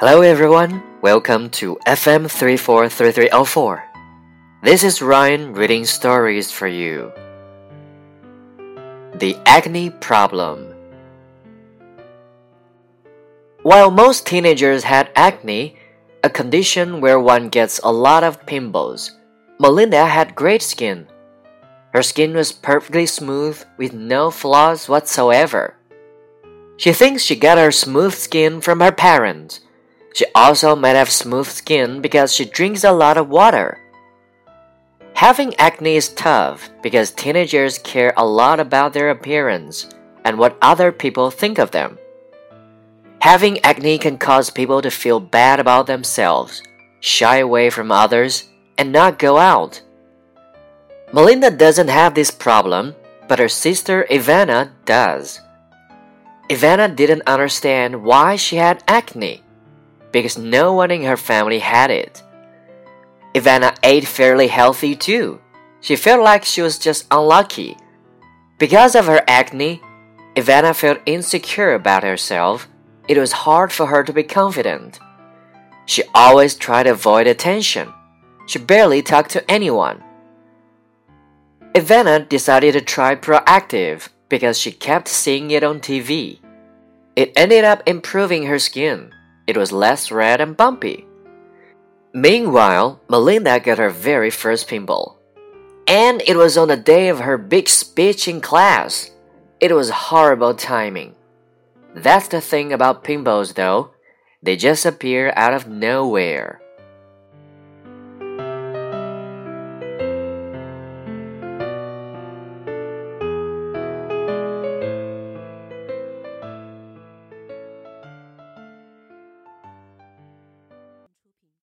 Hello everyone, welcome to FM 343304. This is Ryan reading stories for you. The Acne Problem While most teenagers had acne, a condition where one gets a lot of pimples, Melinda had great skin. Her skin was perfectly smooth with no flaws whatsoever. She thinks she got her smooth skin from her parents she also might have smooth skin because she drinks a lot of water. Having acne is tough because teenagers care a lot about their appearance and what other people think of them. Having acne can cause people to feel bad about themselves, shy away from others, and not go out. Melinda doesn't have this problem, but her sister Ivana does. Ivana didn't understand why she had acne because no one in her family had it. Ivana ate fairly healthy too. She felt like she was just unlucky. Because of her acne, Ivana felt insecure about herself. It was hard for her to be confident. She always tried to avoid attention. She barely talked to anyone. Ivana decided to try ProActiv because she kept seeing it on TV. It ended up improving her skin. It was less red and bumpy. Meanwhile, Melinda got her very first pinball. And it was on the day of her big speech in class. It was horrible timing. That's the thing about pinballs, though. They just appear out of nowhere.